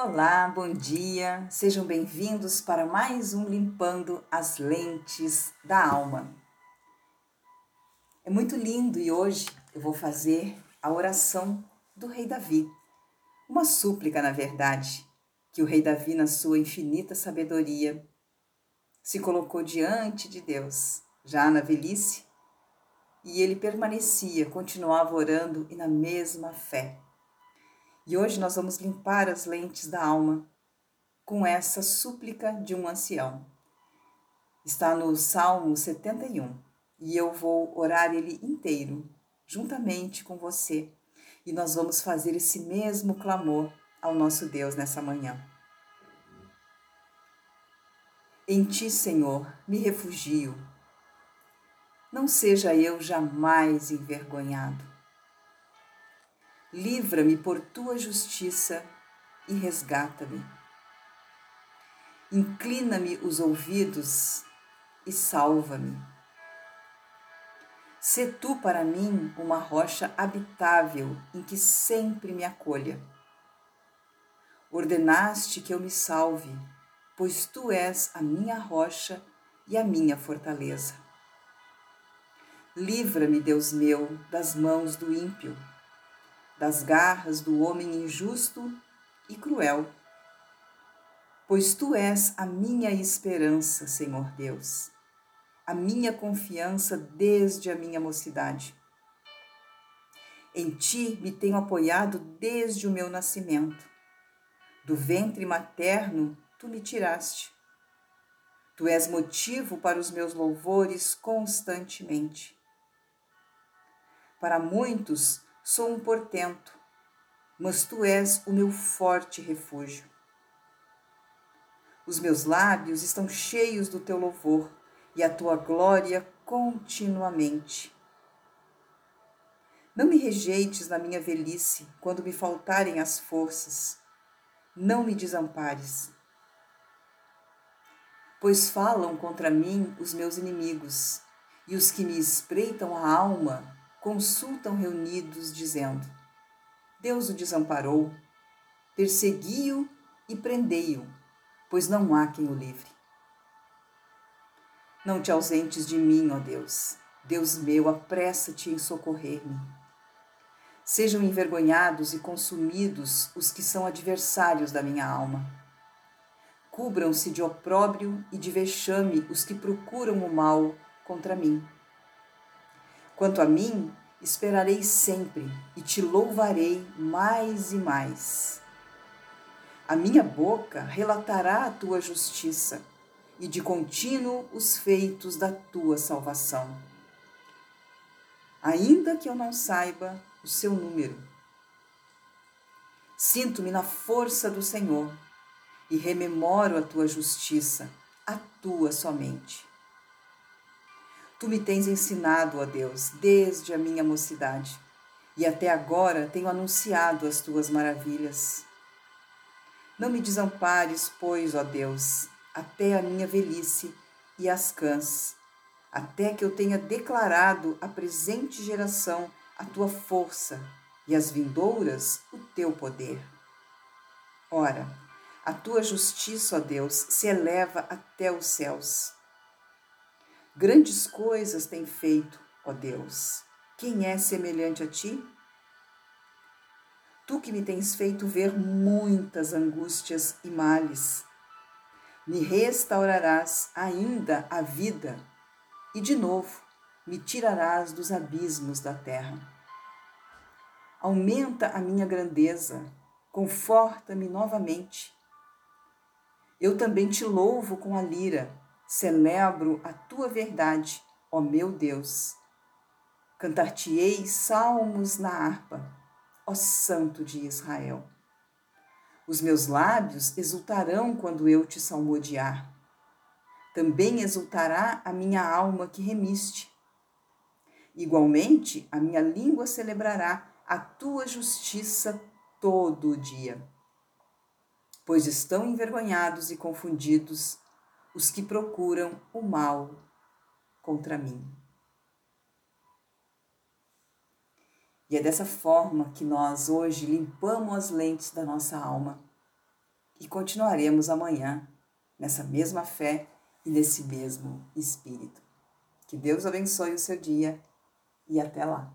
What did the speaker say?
Olá, bom dia, sejam bem-vindos para mais um Limpando as Lentes da Alma. É muito lindo e hoje eu vou fazer a oração do Rei Davi, uma súplica, na verdade, que o Rei Davi, na sua infinita sabedoria, se colocou diante de Deus, já na velhice, e ele permanecia, continuava orando e na mesma fé e hoje nós vamos limpar as lentes da alma com essa súplica de um ancião. Está no Salmo 71 e eu vou orar ele inteiro, juntamente com você, e nós vamos fazer esse mesmo clamor ao nosso Deus nessa manhã. Em ti, Senhor, me refugio. Não seja eu jamais envergonhado livra-me por tua justiça e resgata-me. Inclina-me os ouvidos e salva-me. Sê tu para mim uma rocha habitável em que sempre me acolha. Ordenaste que eu me salve, pois tu és a minha rocha e a minha fortaleza. Livra-me, Deus meu, das mãos do ímpio das garras do homem injusto e cruel. Pois tu és a minha esperança, Senhor Deus, a minha confiança desde a minha mocidade. Em ti me tenho apoiado desde o meu nascimento. Do ventre materno tu me tiraste. Tu és motivo para os meus louvores constantemente. Para muitos, sou um portento, mas tu és o meu forte refúgio. Os meus lábios estão cheios do teu louvor e a tua glória continuamente. Não me rejeites na minha velhice, quando me faltarem as forças. Não me desampares. Pois falam contra mim os meus inimigos, e os que me espreitam a alma consultam reunidos, dizendo: Deus o desamparou, persegui-o e prendei-o, pois não há quem o livre. Não te ausentes de mim, ó Deus. Deus meu, apressa-te em socorrer-me. Sejam envergonhados e consumidos os que são adversários da minha alma. Cubram-se de opróbrio e de vexame os que procuram o mal contra mim. Quanto a mim, esperarei sempre e te louvarei mais e mais. A minha boca relatará a tua justiça e de contínuo os feitos da tua salvação. Ainda que eu não saiba o seu número. Sinto-me na força do Senhor e rememoro a tua justiça, a tua somente. Tu me tens ensinado, ó Deus, desde a minha mocidade, e até agora tenho anunciado as tuas maravilhas. Não me desampares, pois, ó Deus, até a minha velhice e as cãs, até que eu tenha declarado à presente geração a tua força e às vindouras o teu poder. Ora, a tua justiça, ó Deus, se eleva até os céus Grandes coisas tem feito, ó Deus. Quem é semelhante a ti? Tu que me tens feito ver muitas angústias e males, me restaurarás ainda a vida e de novo me tirarás dos abismos da terra. Aumenta a minha grandeza, conforta-me novamente. Eu também te louvo com a lira Celebro a tua verdade, ó meu Deus. Cantar-te-ei salmos na harpa, ó Santo de Israel. Os meus lábios exultarão quando eu te salmodiar. Também exultará a minha alma que remiste. Igualmente, a minha língua celebrará a tua justiça todo o dia. Pois estão envergonhados e confundidos os que procuram o mal contra mim. E é dessa forma que nós hoje limpamos as lentes da nossa alma, e continuaremos amanhã nessa mesma fé e nesse mesmo espírito. Que Deus abençoe o seu dia e até lá.